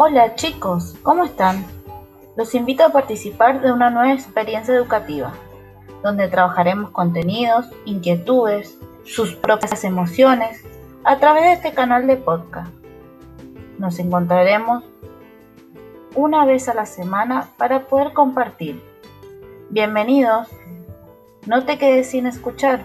Hola chicos, ¿cómo están? Los invito a participar de una nueva experiencia educativa, donde trabajaremos contenidos, inquietudes, sus propias emociones, a través de este canal de podcast. Nos encontraremos una vez a la semana para poder compartir. Bienvenidos. No te quedes sin escuchar.